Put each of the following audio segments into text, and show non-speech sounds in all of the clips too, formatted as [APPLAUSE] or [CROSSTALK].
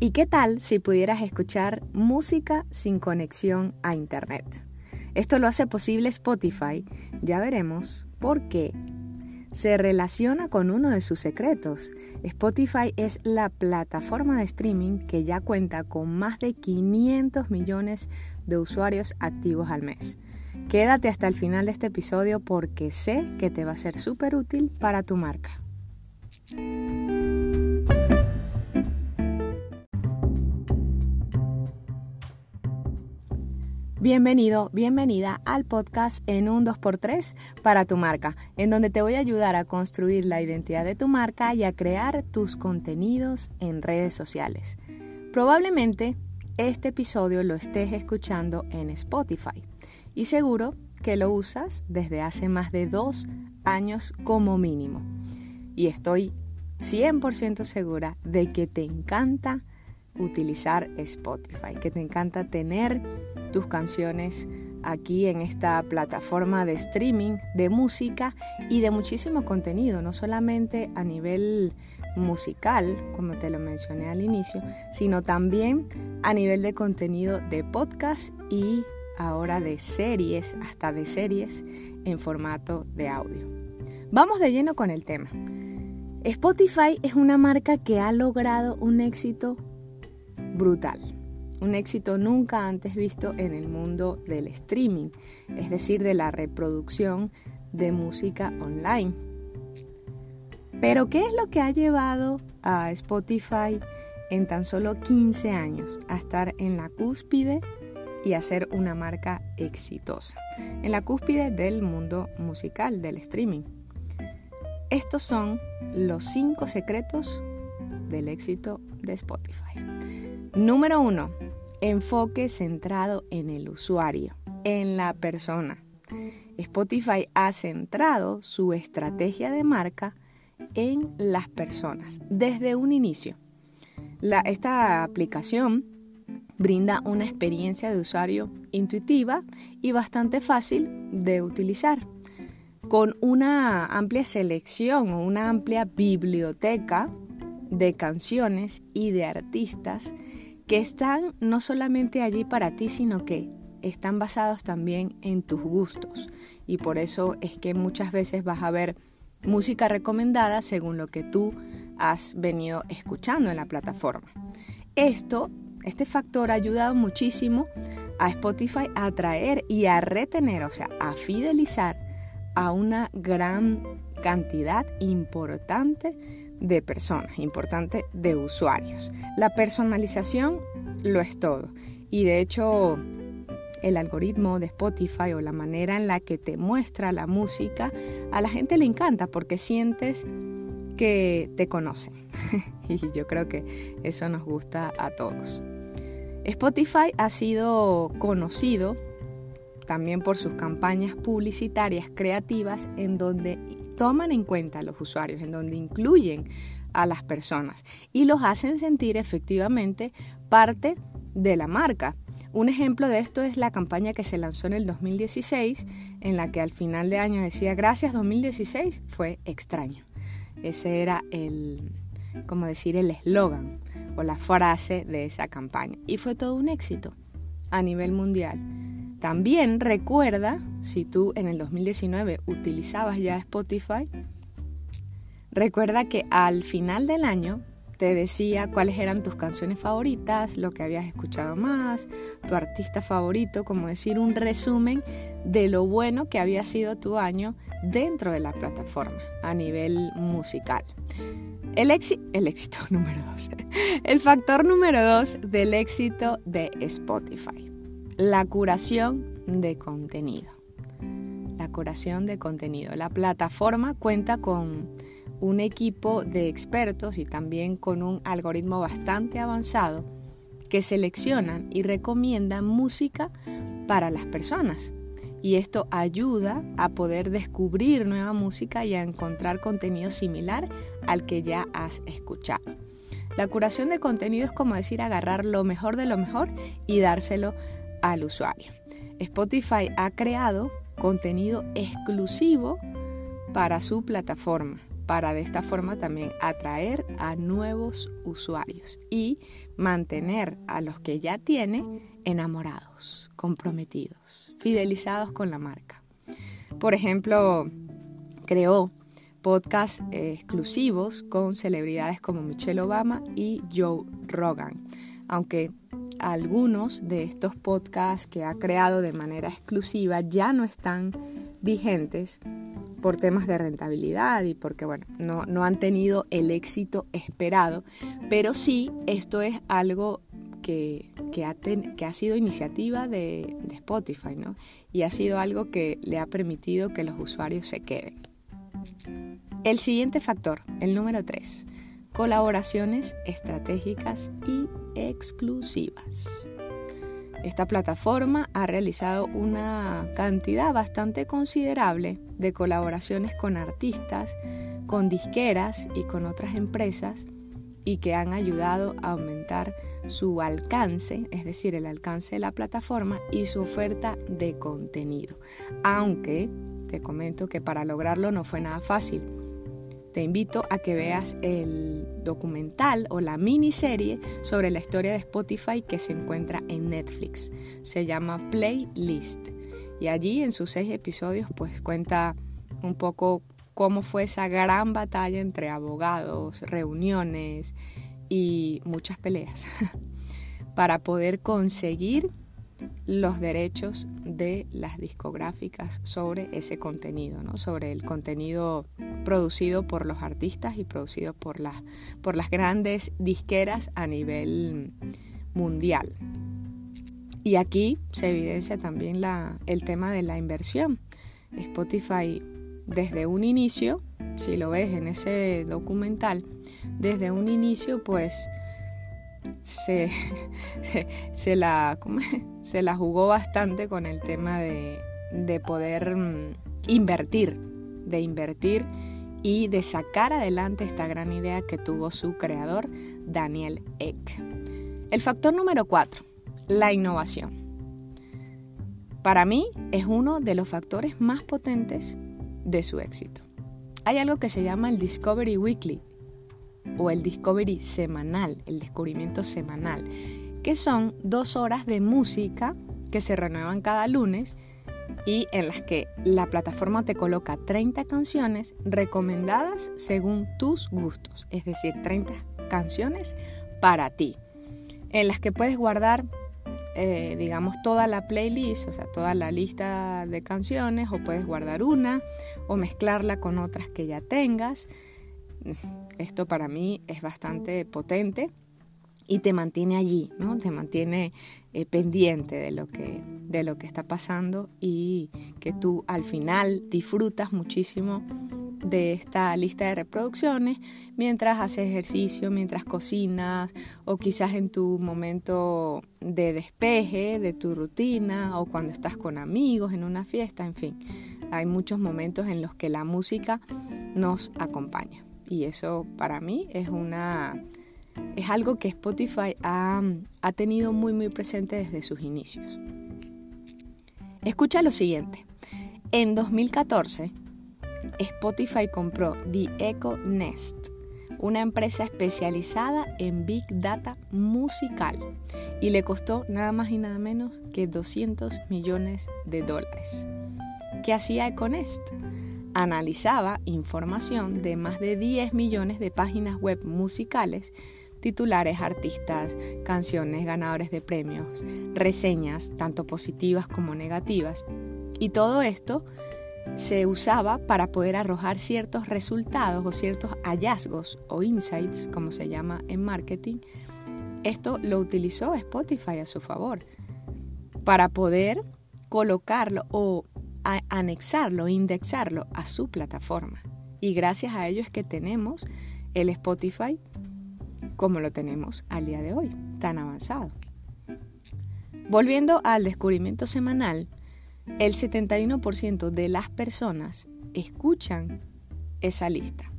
¿Y qué tal si pudieras escuchar música sin conexión a Internet? Esto lo hace posible Spotify, ya veremos por qué. Se relaciona con uno de sus secretos. Spotify es la plataforma de streaming que ya cuenta con más de 500 millones de usuarios activos al mes. Quédate hasta el final de este episodio porque sé que te va a ser súper útil para tu marca. Bienvenido, bienvenida al podcast en un 2x3 para tu marca, en donde te voy a ayudar a construir la identidad de tu marca y a crear tus contenidos en redes sociales. Probablemente este episodio lo estés escuchando en Spotify y seguro que lo usas desde hace más de dos años como mínimo. Y estoy 100% segura de que te encanta utilizar Spotify, que te encanta tener tus canciones aquí en esta plataforma de streaming de música y de muchísimo contenido, no solamente a nivel musical, como te lo mencioné al inicio, sino también a nivel de contenido de podcast y ahora de series, hasta de series en formato de audio. Vamos de lleno con el tema. Spotify es una marca que ha logrado un éxito brutal un éxito nunca antes visto en el mundo del streaming, es decir, de la reproducción de música online. Pero, ¿qué es lo que ha llevado a Spotify en tan solo 15 años a estar en la cúspide y a ser una marca exitosa? En la cúspide del mundo musical, del streaming. Estos son los 5 secretos del éxito de Spotify. Número 1 enfoque centrado en el usuario, en la persona. Spotify ha centrado su estrategia de marca en las personas desde un inicio. esta aplicación brinda una experiencia de usuario intuitiva y bastante fácil de utilizar, con una amplia selección o una amplia biblioteca de canciones y de artistas que están no solamente allí para ti, sino que están basados también en tus gustos. Y por eso es que muchas veces vas a ver música recomendada según lo que tú has venido escuchando en la plataforma. Esto, este factor ha ayudado muchísimo a Spotify a atraer y a retener, o sea, a fidelizar a una gran cantidad importante de personas, importante de usuarios. La personalización lo es todo. Y de hecho, el algoritmo de Spotify o la manera en la que te muestra la música, a la gente le encanta porque sientes que te conocen. [LAUGHS] y yo creo que eso nos gusta a todos. Spotify ha sido conocido también por sus campañas publicitarias creativas en donde toman en cuenta a los usuarios, en donde incluyen a las personas y los hacen sentir efectivamente parte de la marca. Un ejemplo de esto es la campaña que se lanzó en el 2016, en la que al final de año decía gracias 2016, fue extraño. Ese era el, como decir, el eslogan o la frase de esa campaña. Y fue todo un éxito a nivel mundial. También recuerda, si tú en el 2019 utilizabas ya Spotify, recuerda que al final del año te decía cuáles eran tus canciones favoritas, lo que habías escuchado más, tu artista favorito, como decir un resumen de lo bueno que había sido tu año dentro de la plataforma a nivel musical. El, el éxito [LAUGHS] número dos. El factor número dos del éxito de Spotify la curación de contenido. La curación de contenido. La plataforma cuenta con un equipo de expertos y también con un algoritmo bastante avanzado que seleccionan y recomiendan música para las personas. Y esto ayuda a poder descubrir nueva música y a encontrar contenido similar al que ya has escuchado. La curación de contenido es como decir agarrar lo mejor de lo mejor y dárselo al usuario. Spotify ha creado contenido exclusivo para su plataforma para de esta forma también atraer a nuevos usuarios y mantener a los que ya tiene enamorados, comprometidos, fidelizados con la marca. Por ejemplo, creó podcasts exclusivos con celebridades como Michelle Obama y Joe Rogan, aunque algunos de estos podcasts que ha creado de manera exclusiva ya no están vigentes por temas de rentabilidad y porque bueno, no, no han tenido el éxito esperado, pero sí esto es algo que, que, ha, que ha, sido iniciativa de, de Spotify, ¿no? Y ha sido algo que le ha permitido que los usuarios se queden. El siguiente factor, el número 3, colaboraciones estratégicas y exclusivas. Esta plataforma ha realizado una cantidad bastante considerable de colaboraciones con artistas, con disqueras y con otras empresas y que han ayudado a aumentar su alcance, es decir, el alcance de la plataforma y su oferta de contenido. Aunque te comento que para lograrlo no fue nada fácil te invito a que veas el documental o la miniserie sobre la historia de Spotify que se encuentra en Netflix. Se llama Playlist. Y allí en sus seis episodios pues cuenta un poco cómo fue esa gran batalla entre abogados, reuniones y muchas peleas [LAUGHS] para poder conseguir los derechos de las discográficas sobre ese contenido, ¿no? sobre el contenido producido por los artistas y producido por las, por las grandes disqueras a nivel mundial. Y aquí se evidencia también el tema de la inversión. Spotify desde un inicio, si lo ves en ese documental, desde un inicio pues se, [LAUGHS] se, la, [LAUGHS] se la jugó bastante con el tema de, de poder mm, invertir, de invertir y de sacar adelante esta gran idea que tuvo su creador, Daniel Eck. El factor número cuatro, la innovación. Para mí es uno de los factores más potentes de su éxito. Hay algo que se llama el Discovery Weekly o el Discovery semanal, el descubrimiento semanal, que son dos horas de música que se renuevan cada lunes y en las que la plataforma te coloca 30 canciones recomendadas según tus gustos, es decir, 30 canciones para ti, en las que puedes guardar, eh, digamos, toda la playlist, o sea, toda la lista de canciones, o puedes guardar una, o mezclarla con otras que ya tengas. Esto para mí es bastante potente y te mantiene allí, ¿no? Te mantiene eh, pendiente de lo, que, de lo que está pasando y que tú al final disfrutas muchísimo de esta lista de reproducciones mientras haces ejercicio, mientras cocinas o quizás en tu momento de despeje de tu rutina o cuando estás con amigos en una fiesta, en fin. Hay muchos momentos en los que la música nos acompaña y eso para mí es una es algo que Spotify ha, ha tenido muy muy presente desde sus inicios. Escucha lo siguiente. En 2014, Spotify compró The Echo Nest, una empresa especializada en Big Data musical, y le costó nada más y nada menos que 200 millones de dólares. ¿Qué hacía Econest? Analizaba información de más de 10 millones de páginas web musicales titulares, artistas, canciones, ganadores de premios, reseñas, tanto positivas como negativas. Y todo esto se usaba para poder arrojar ciertos resultados o ciertos hallazgos o insights, como se llama en marketing. Esto lo utilizó Spotify a su favor para poder colocarlo o anexarlo, indexarlo a su plataforma. Y gracias a ello es que tenemos el Spotify como lo tenemos al día de hoy, tan avanzado. Volviendo al descubrimiento semanal, el 71% de las personas escuchan esa lista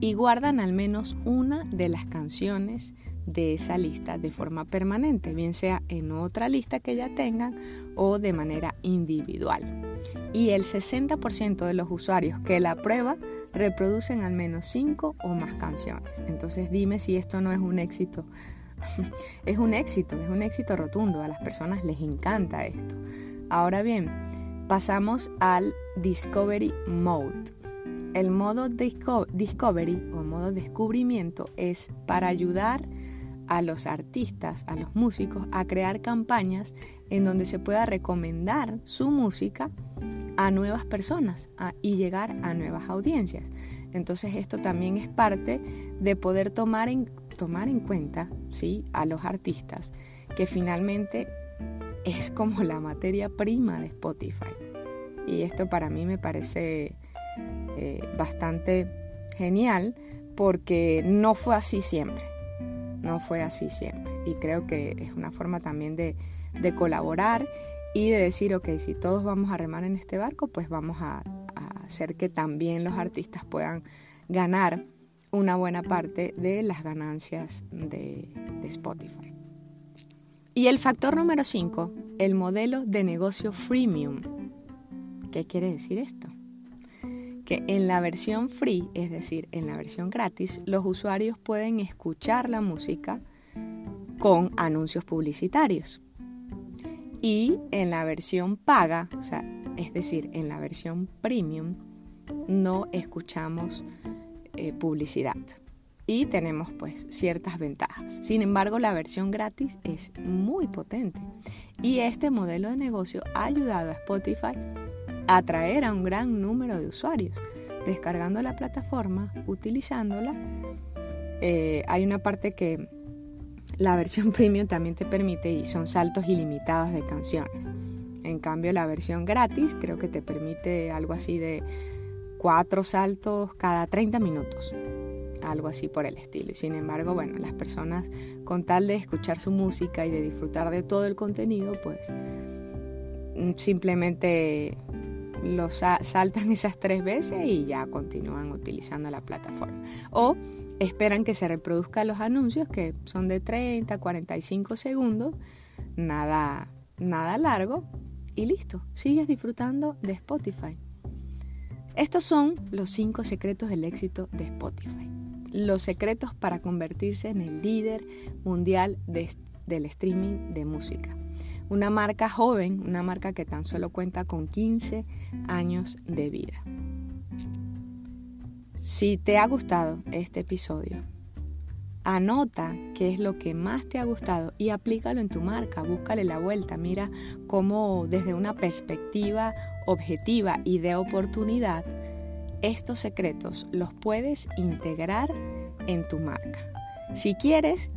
y guardan al menos una de las canciones de esa lista de forma permanente, bien sea en otra lista que ya tengan o de manera individual. Y el 60% de los usuarios que la prueba reproducen al menos 5 o más canciones. Entonces dime si esto no es un éxito. [LAUGHS] es un éxito, es un éxito rotundo. A las personas les encanta esto. Ahora bien, pasamos al Discovery Mode. El modo Discovery o modo descubrimiento es para ayudar a los artistas, a los músicos, a crear campañas en donde se pueda recomendar su música a nuevas personas y llegar a nuevas audiencias. Entonces esto también es parte de poder tomar en, tomar en cuenta ¿sí? a los artistas, que finalmente es como la materia prima de Spotify. Y esto para mí me parece eh, bastante genial porque no fue así siempre. No fue así siempre. Y creo que es una forma también de, de colaborar y de decir, ok, si todos vamos a remar en este barco, pues vamos a, hacer que también los artistas puedan ganar una buena parte de las ganancias de, de Spotify. Y el factor número 5, el modelo de negocio freemium. ¿Qué quiere decir esto? Que en la versión free, es decir, en la versión gratis, los usuarios pueden escuchar la música con anuncios publicitarios. Y en la versión paga, o sea, es decir, en la versión premium, no escuchamos eh, publicidad y tenemos pues ciertas ventajas. Sin embargo, la versión gratis es muy potente y este modelo de negocio ha ayudado a Spotify atraer a un gran número de usuarios, descargando la plataforma, utilizándola. Eh, hay una parte que la versión [LAUGHS] premium también te permite y son saltos ilimitados de canciones. En cambio, la versión gratis creo que te permite algo así de cuatro saltos cada 30 minutos. Algo así por el estilo. Y sin embargo, bueno, las personas con tal de escuchar su música y de disfrutar de todo el contenido, pues mm, simplemente los saltan [LAUGHS] esas tres veces y ya continúan utilizando la plataforma. O esperan que se reproduzcan los anuncios que son de 30, 45 segundos, nada, nada largo y listo, sigues disfrutando de Spotify. Estos son los 5 secretos del éxito de Spotify. Los secretos para convertirse en el líder mundial del streaming de música. Una marca joven, una marca que tan solo cuenta con 15 años de vida. Si te ha gustado este episodio, anota qué es lo que más te ha gustado y aplícalo en tu marca, búscale la vuelta, mira cómo desde una perspectiva objetiva y de oportunidad, estos secretos los puedes integrar en tu marca. Si quieres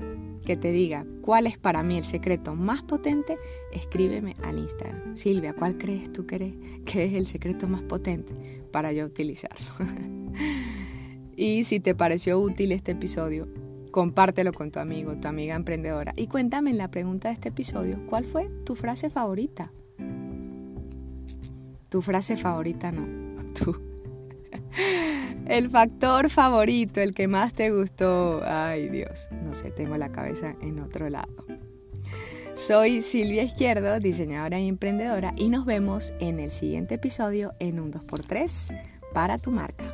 que te diga cuál es para mí el secreto más potente, escríbeme al Instagram. Silvia, ¿cuál crees tú que, que es el secreto más potente para yo utilizarlo? [LAUGHS] Y si te pareció útil este episodio, compártelo con tu amigo, tu amiga emprendedora. Y cuéntame en la pregunta de este episodio, ¿cuál fue tu frase favorita? Tu frase favorita no, [LAUGHS] tú. El factor favorito, el que más te gustó. Ay Dios, no sé, tengo la cabeza en otro lado. Soy Silvia Izquierdo, diseñadora y emprendedora, y nos vemos en el siguiente episodio en un 2x3 para tu marca.